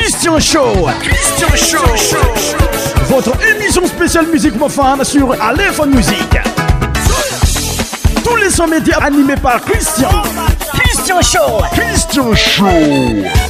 Christian Show. Christian Show. Votre émission spéciale Musique Mon sur Aléphone Musique. Tous les 100 médias animés par Christian. Christian Show. Christian Show.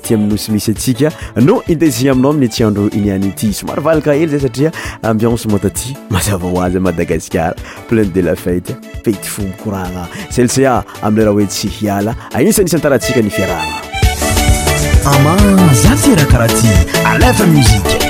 ti aminosy misy atsika no indesia aminao amin'ny tsyandro unianyty somaro valaka hely zay satria ambiense mataty mazava hoazy madagascara plein de la feite pety fombokouragna celcea amin'y raha hoe tsy hiala agnisa nisan taratsika nyfiarahagna ama zafira karaha ty alefa msik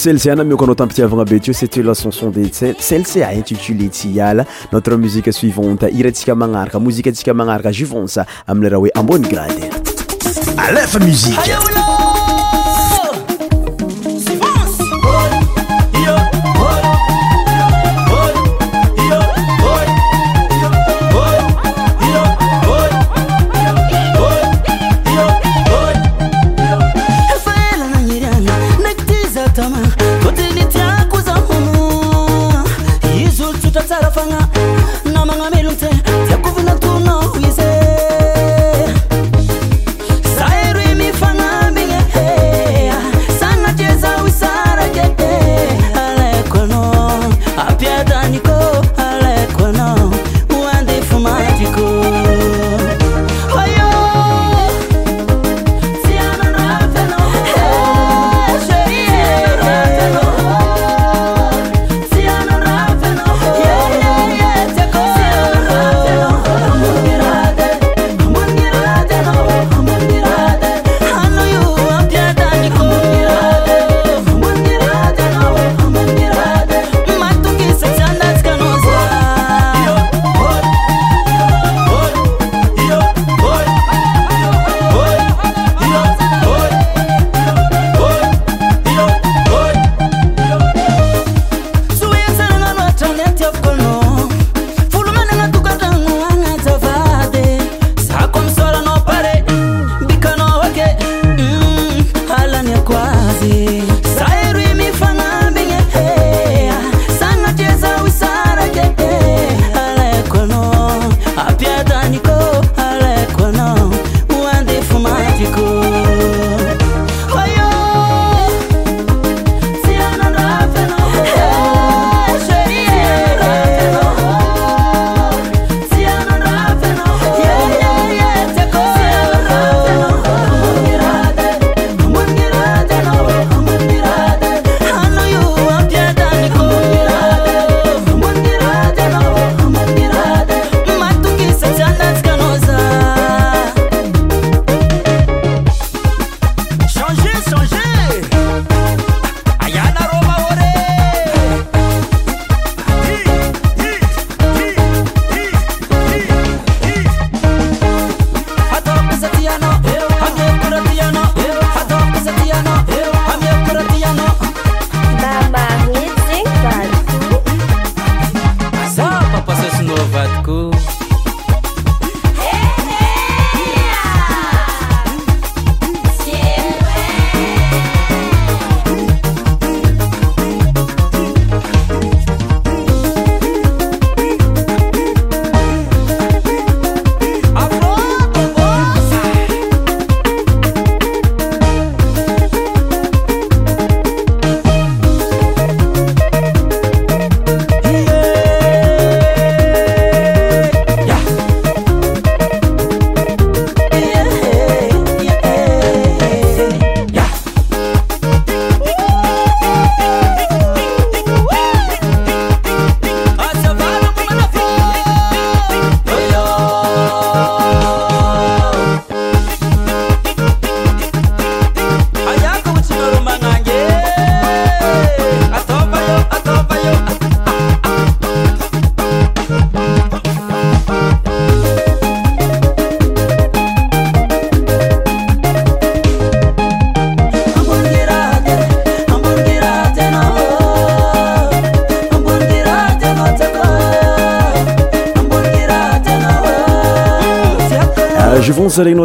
cellc na miokanao tampitiavagna be ty o cetelasonson de cellca intitulé ty hiala notre musique suivante irantsika magnaraka mozike tsika manaraka juvanc amleraha oe ambony grade alefa musiqe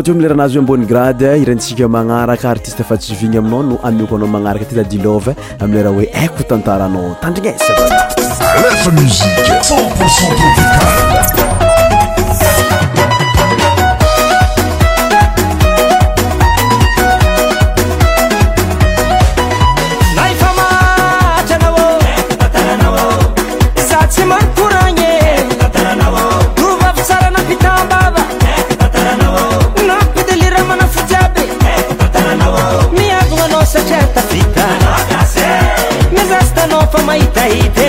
to amilera anazy hoe ambony grady irantsika magnaraka artiste fa tsivigny aminao no amioko anao magnaraka ty tadilove am lera hoe aiko tantaranao tandrignesaam no for my taite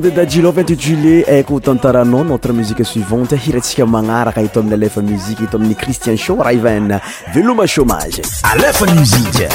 de dajilova intitulé aiko eh, otantaranao notre musique suivante hiratsika magnaraka ito amin'ny alefa muzike eto amin'ny cristian show raivan veloma chômage alfa msi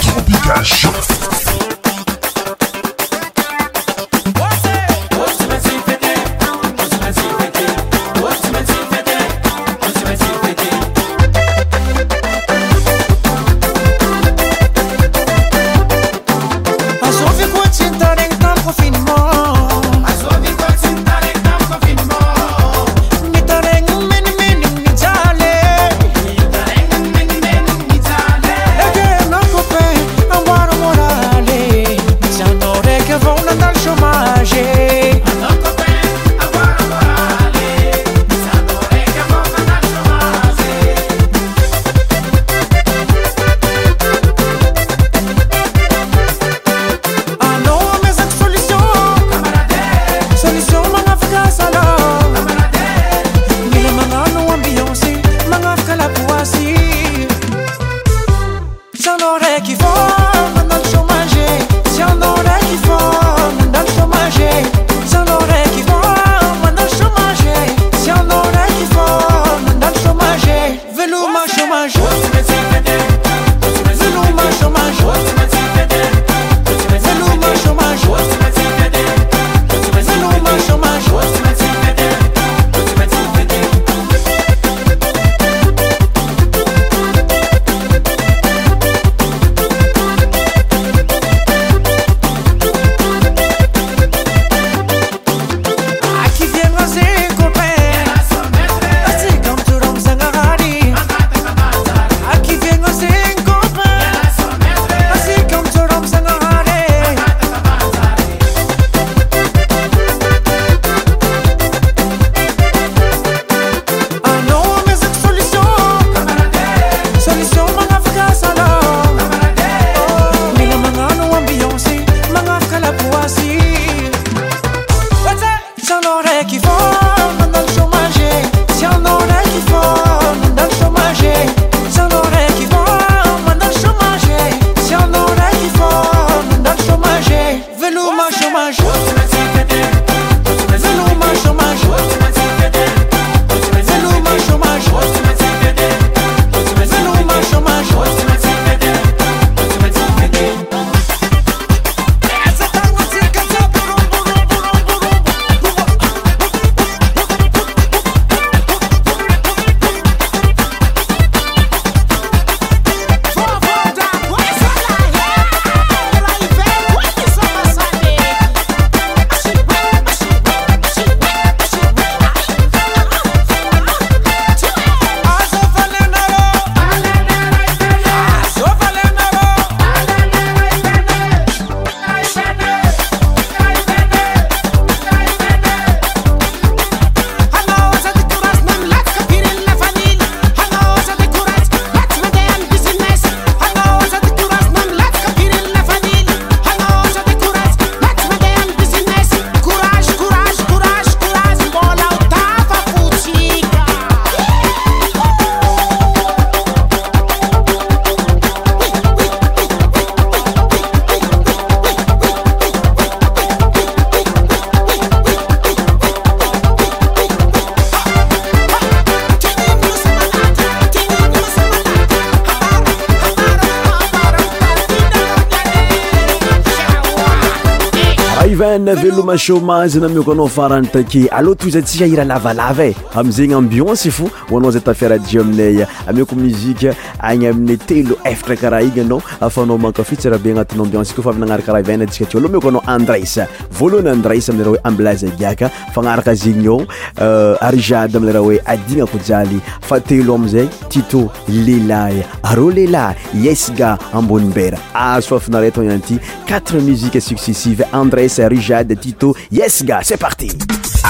chomage na mioko anao farany take aloha toy zatsia ira lavalava e amizegny ambionce fo hoanao zay tafiaraji aminay mioko muzika agny amina telo efatra karaha igny anao afanao makafitsyraha be agnatiny ambionce koa fa avy nagnarakaraha vana ntsika teo aloha miko anao andres voalohana andres amlerahoe amblaza giaka fagnaraka azegny a euh, arijade amlera hoe adina kojaly fatelo amzay tito lelay areo lelah yesga amboni bera azo fafanaraytan anyity quatre musike successive andres arijade tito yesga c'est partie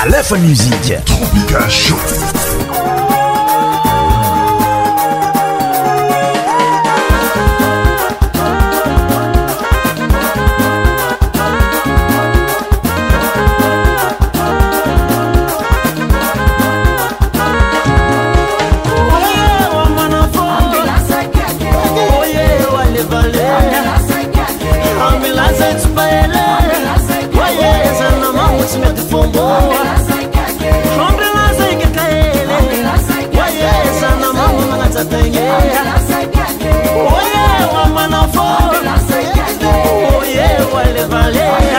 alefa musiqe casa tenye Oye, wama na fo Oi, eu vale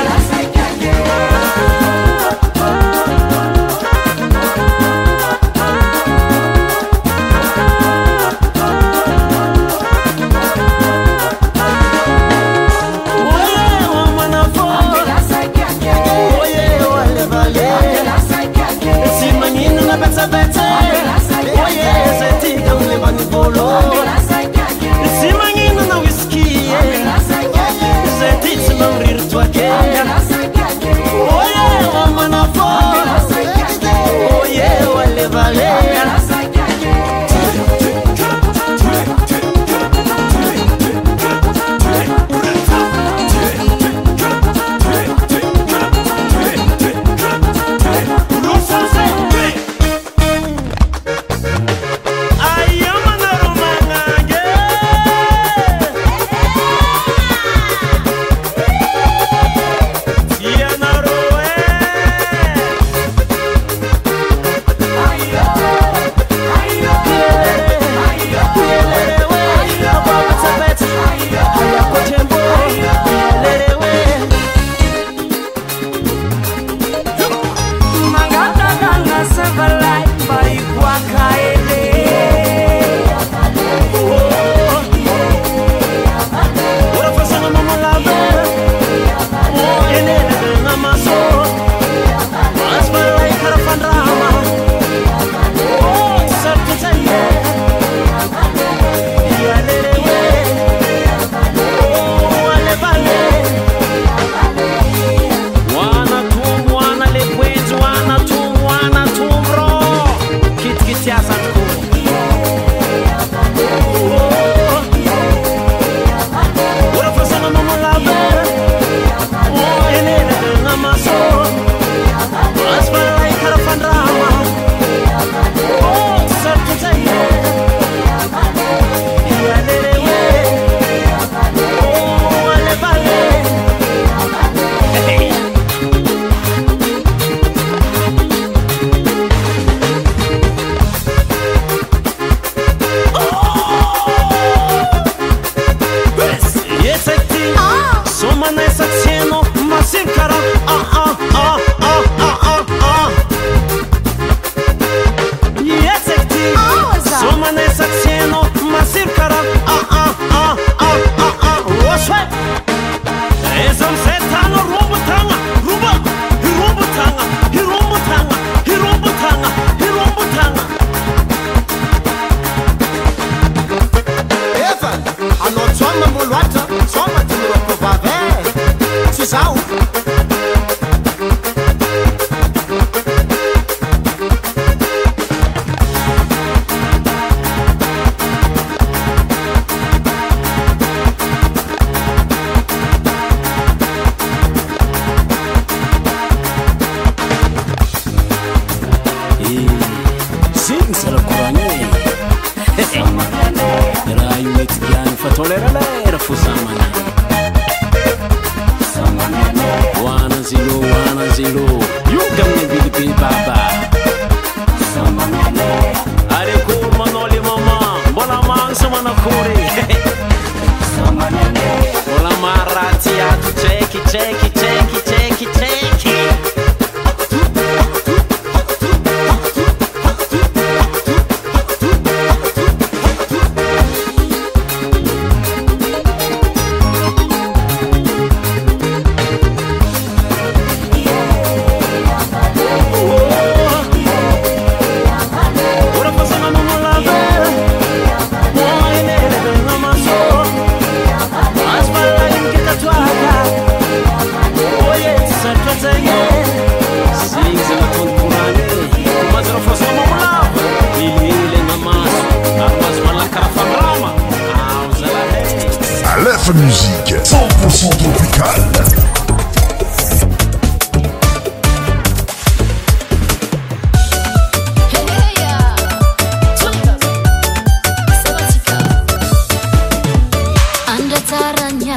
的 try 你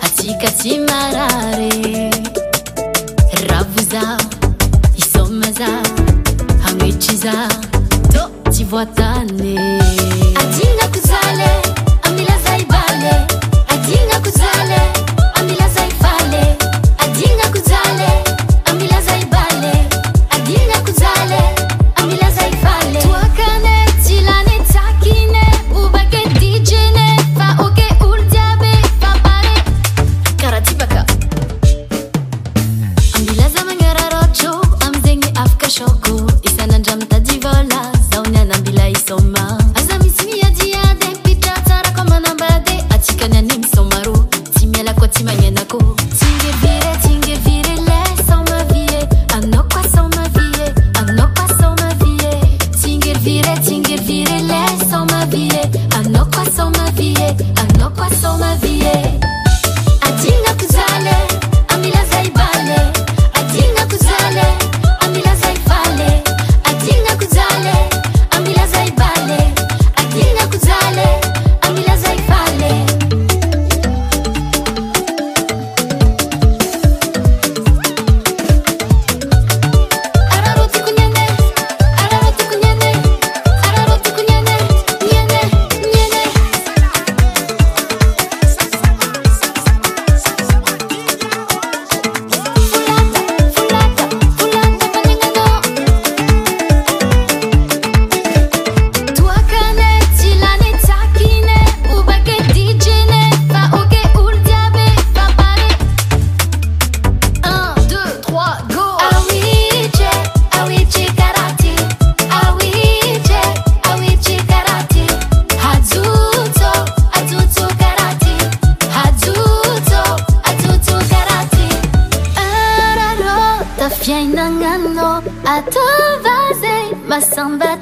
还起 ك 起 م 啦 somebody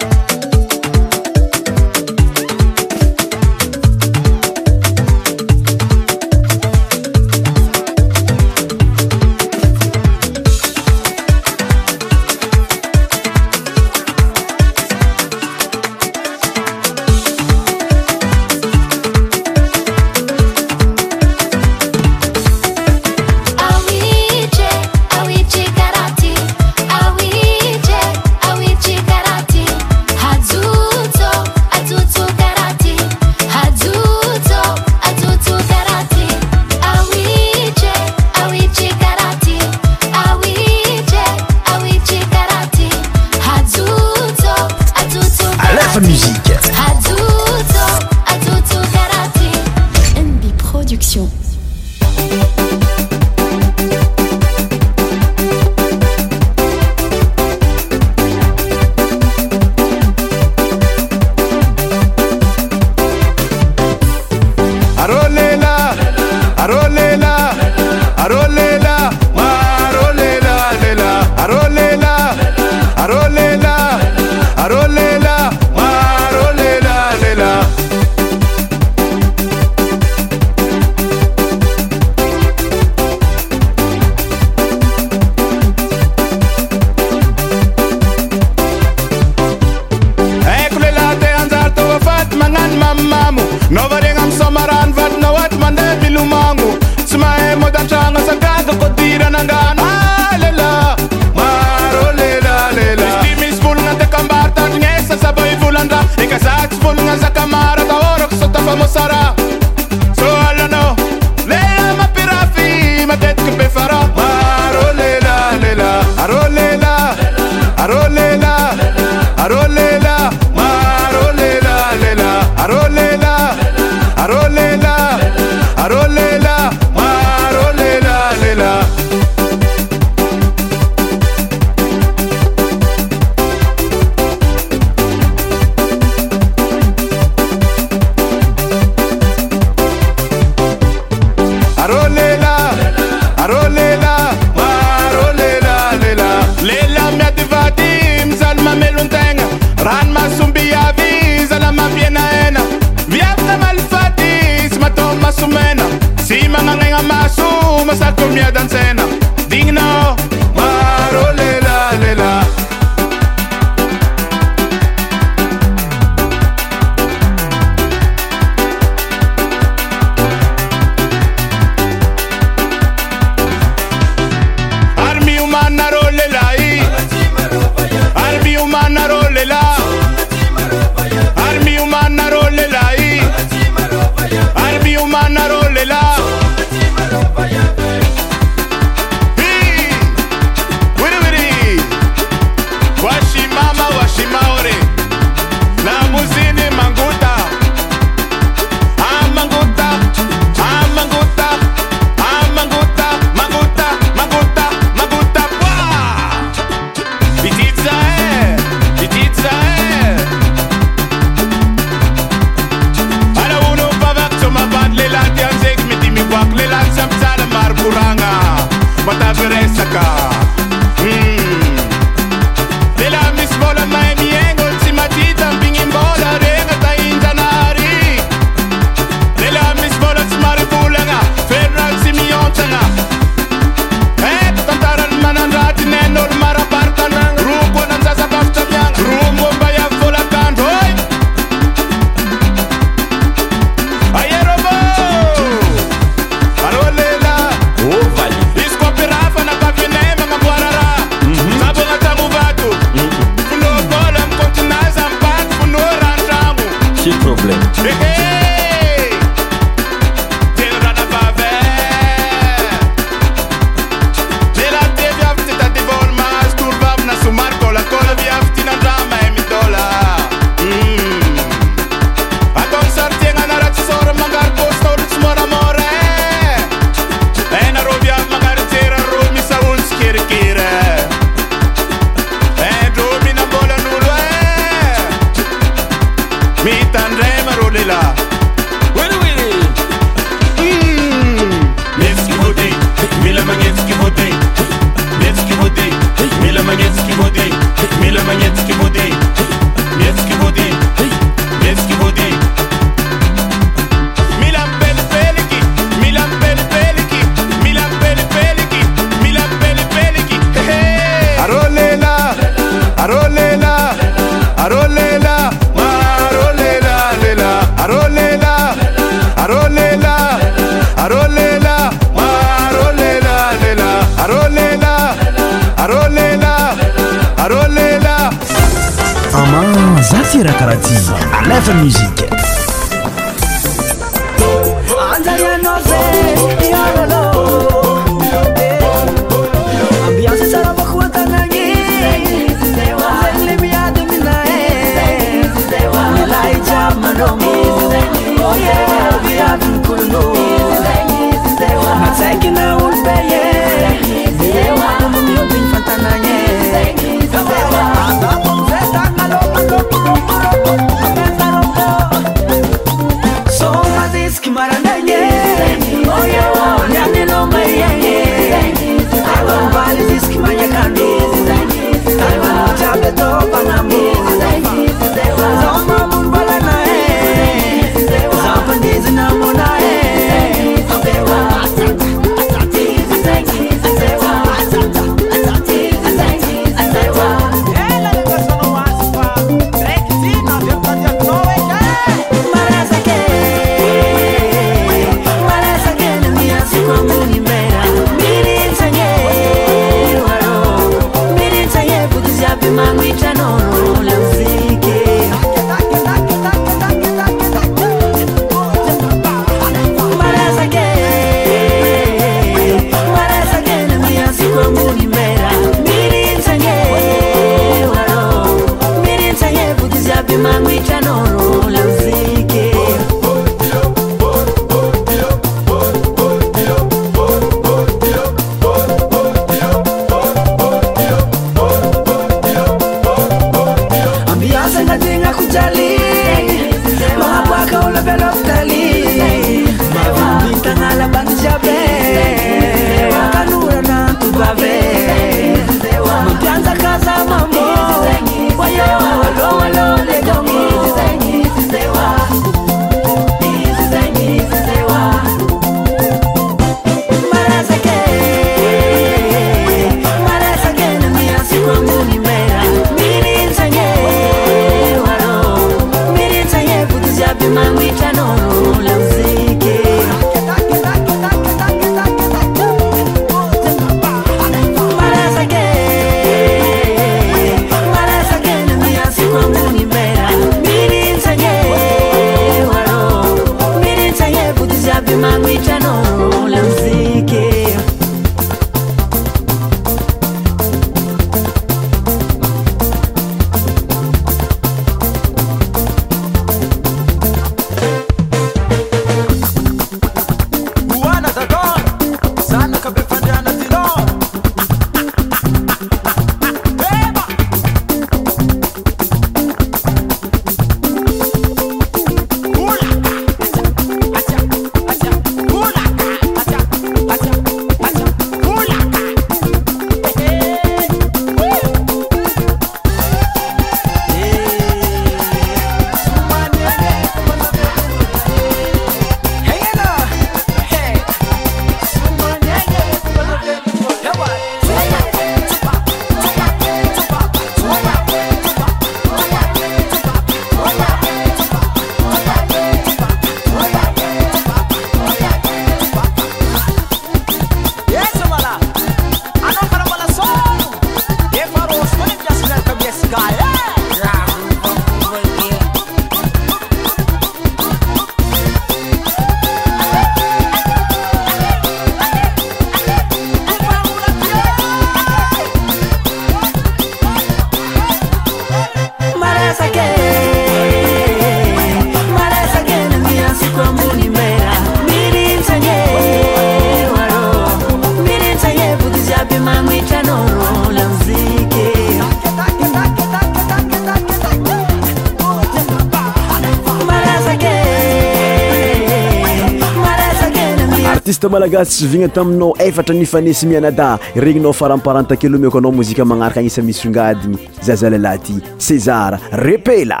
ga syvigna taminao efatra nifa nesy mianada regninao faramparanta kelomeko anao mozika magnaraka anisa misy ongadigny za za lelahy aty sezara repela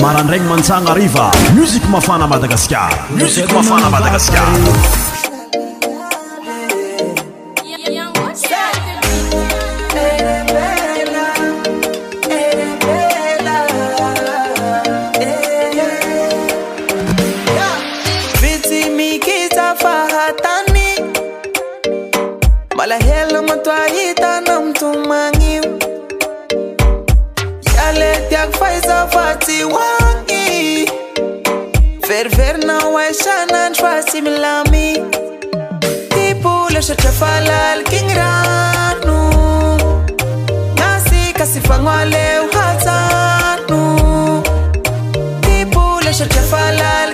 marandragny mantsagna riva muzika mafana madagaskara muzik mafana madagaskara ervernauaj sanansvarsimlami tipulesercefalal kinranu nasikasifangaleu hazanu tipulesercefalal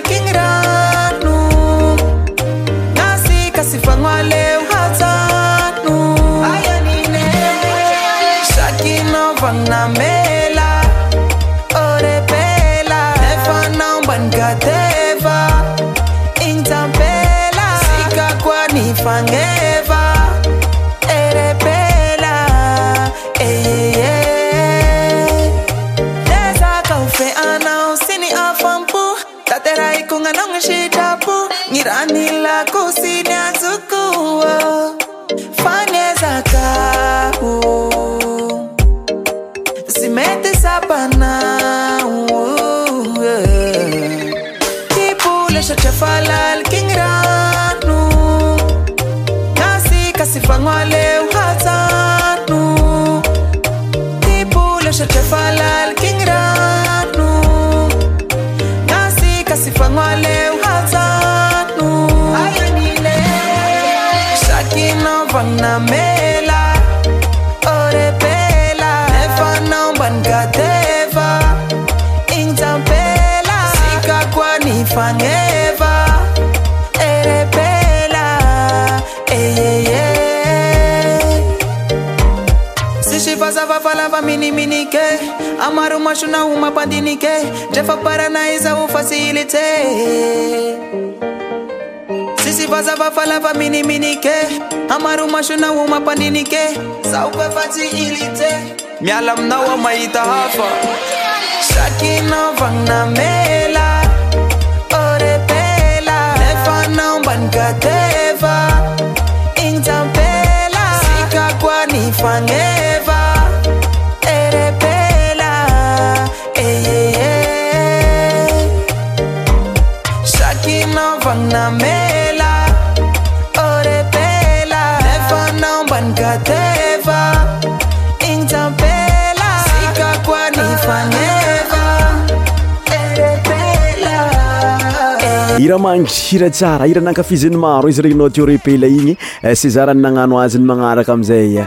mapandinikedrefaaraazao fasy ilite sysyazavfaaaminiminke aaomasaoomamannike aokfasy ilits mialaaminaoa mahitahafa sakynao vananamela orepela efanaombanikatefa inapelaykakoanyfae iramangi hiratsara ira nankafiziny maro izy regnynao tiorepela igny eh, sezarany nagnano azy ny magnaraka aminizay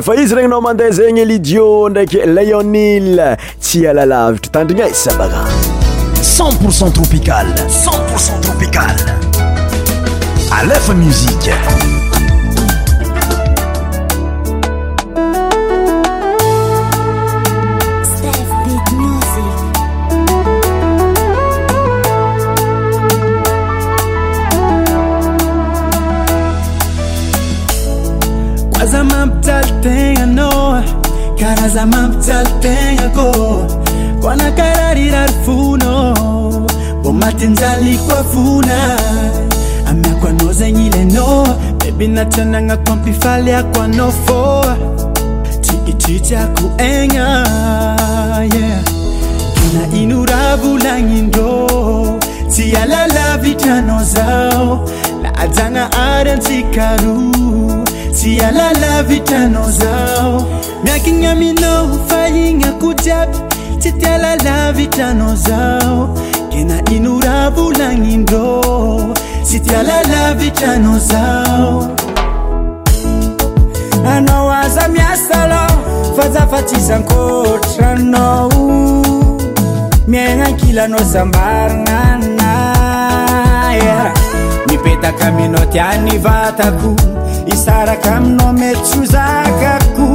afa izy regnynao mandeha zegny elidio ndraiky léonile tsy alalavitra tandrigna asabaka 100% tropical. 100% tropical. Aleph Musique. Kaza mam tal tenga no, kaza z'a tal tenga go. anakararirarfuno bomatinzalikwafuna amyakwanozenyilenoa bebina tanana kampifalyaka nofoa tiiticaku ena ina inuravulanindo ialala vitranozao laana arancikaru ialala vitranozao aknaminouaiak sy tia lalavitranao zao tena inora volagnindrô sy tia lalavitranao zao anao aza miasala fa zafatsy sankotranao miagnankilanao sambaragnanaya mipetaka aminao tiany vatako isaraka aminao mety tsyzakako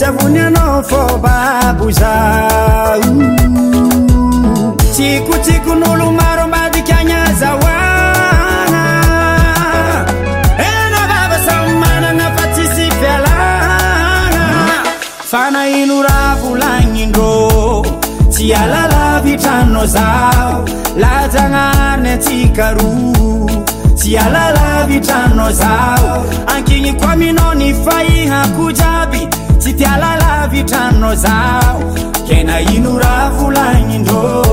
zavnanafô babozatsikotsikon'olo-maro madik'anya zaoaa ena babasay manana fatsisy bilagha fanahino raa volagnindrô tsy alala vitrannao zaho lajan'ainy tsykaro tsy alala vitrannao zaho ankiny koa mina ny faihako jaby tsy tialala vitraninao zaho ke na ino raha volagnindrô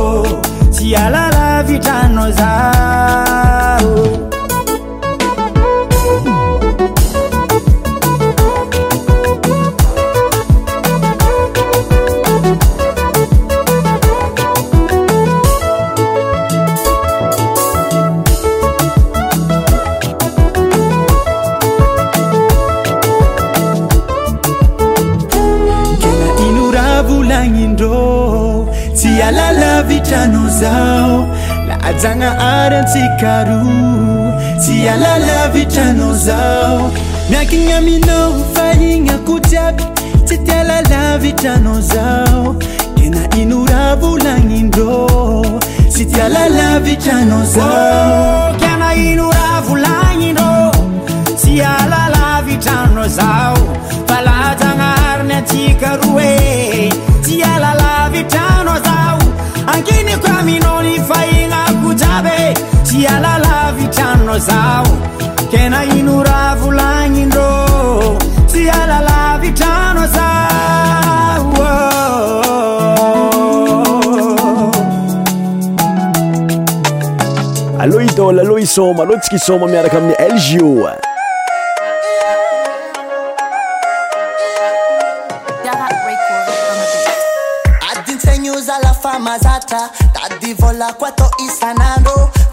tsy alalavitrannao zao lajagna ary antsikaro tsy alala vitranaozao miakigna aminao fa higny ako jyaby tsy tialala vitranao zao ke na ino raa volagnindro tsy tialala vitranao zaoknaivl oh, sy alal vitranaza lotskisoma miarakamni eljiu adinsenhuza la famazata adi volaquato isanado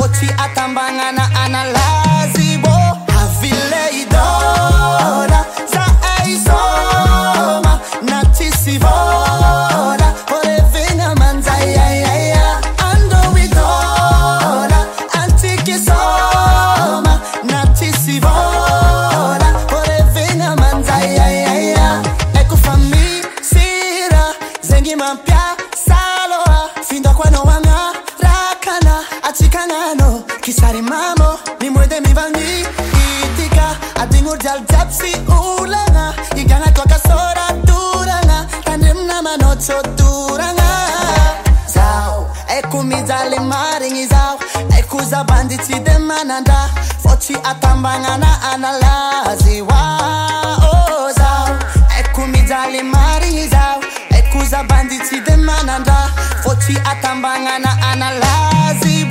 Ochi atambangana analazi bo Havile idora za aizoma na tisivora jiaby sy olana iknatakasoradorana kandremina mano tsodoranako mijalymarigny zao aiko zabanditsy de manandra fô tsy atambagnana analazy ako mijal marigny za aiko zabanitsy de manandra fô tsy atambanana analazy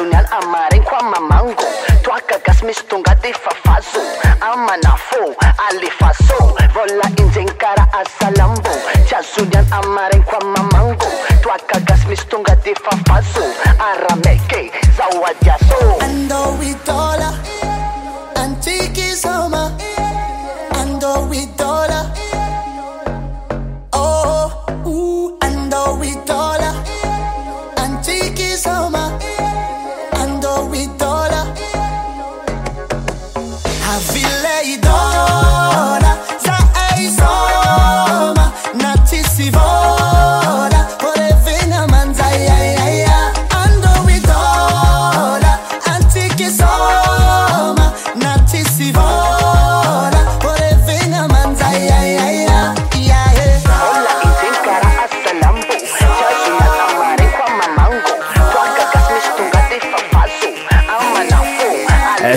unan amarenqoamamango toacagas mistunga difa fazu amanafu alifaso volla inzenkara asalambu ciazunyan amaren qoamamango toacagas mistunga difafazu arameke zauadia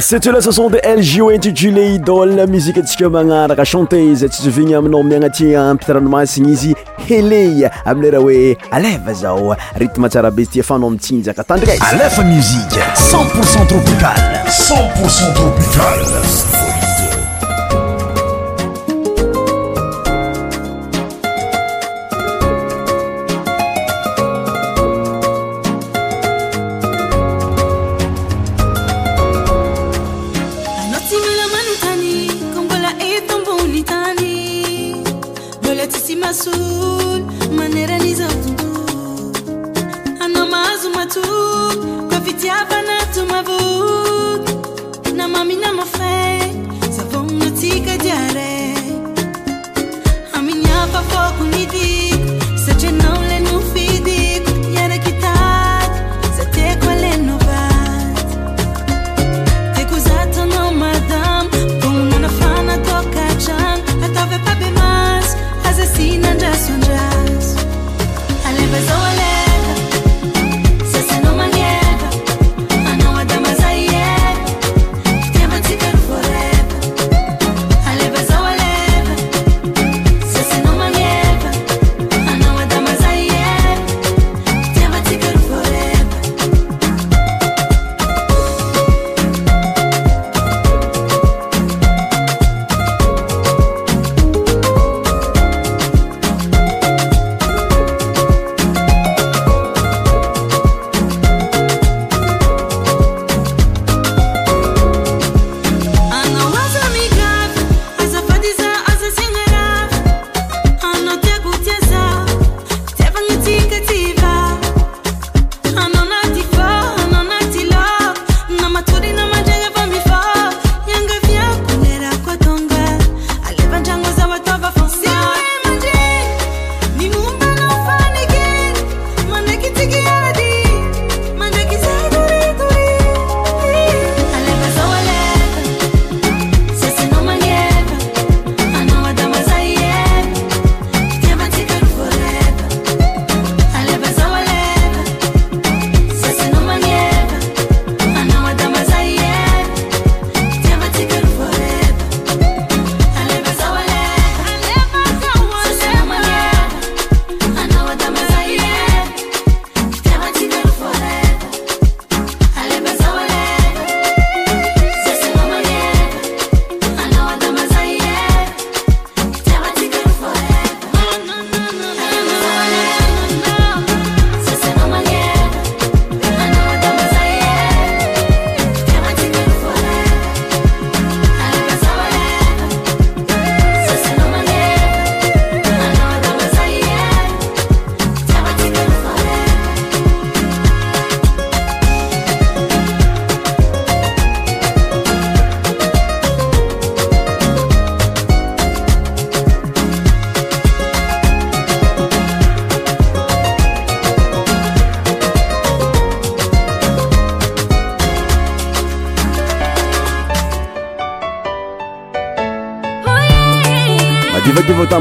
se teo la sason de lg ou intitulé idole muziqeantsika magnaraka chanteze tsitovigny aminao miagnatia ampitranomasigny izy hele amileraha hoe aleva zao ritme tsara be zy tia fanao mitsinjaka tandrinazy alefa musiqe c0ntpourcent tropicale 10ntpourcent tropicale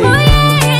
yeah.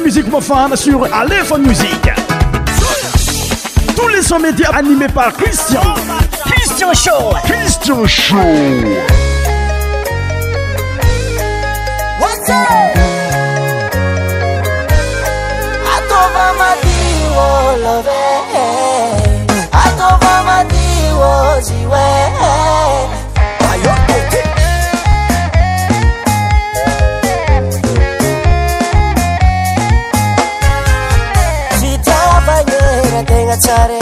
musique pour sur Aléphone Musique. Tous les sons médias animés par Christian. Christian Show. Christian Show. it.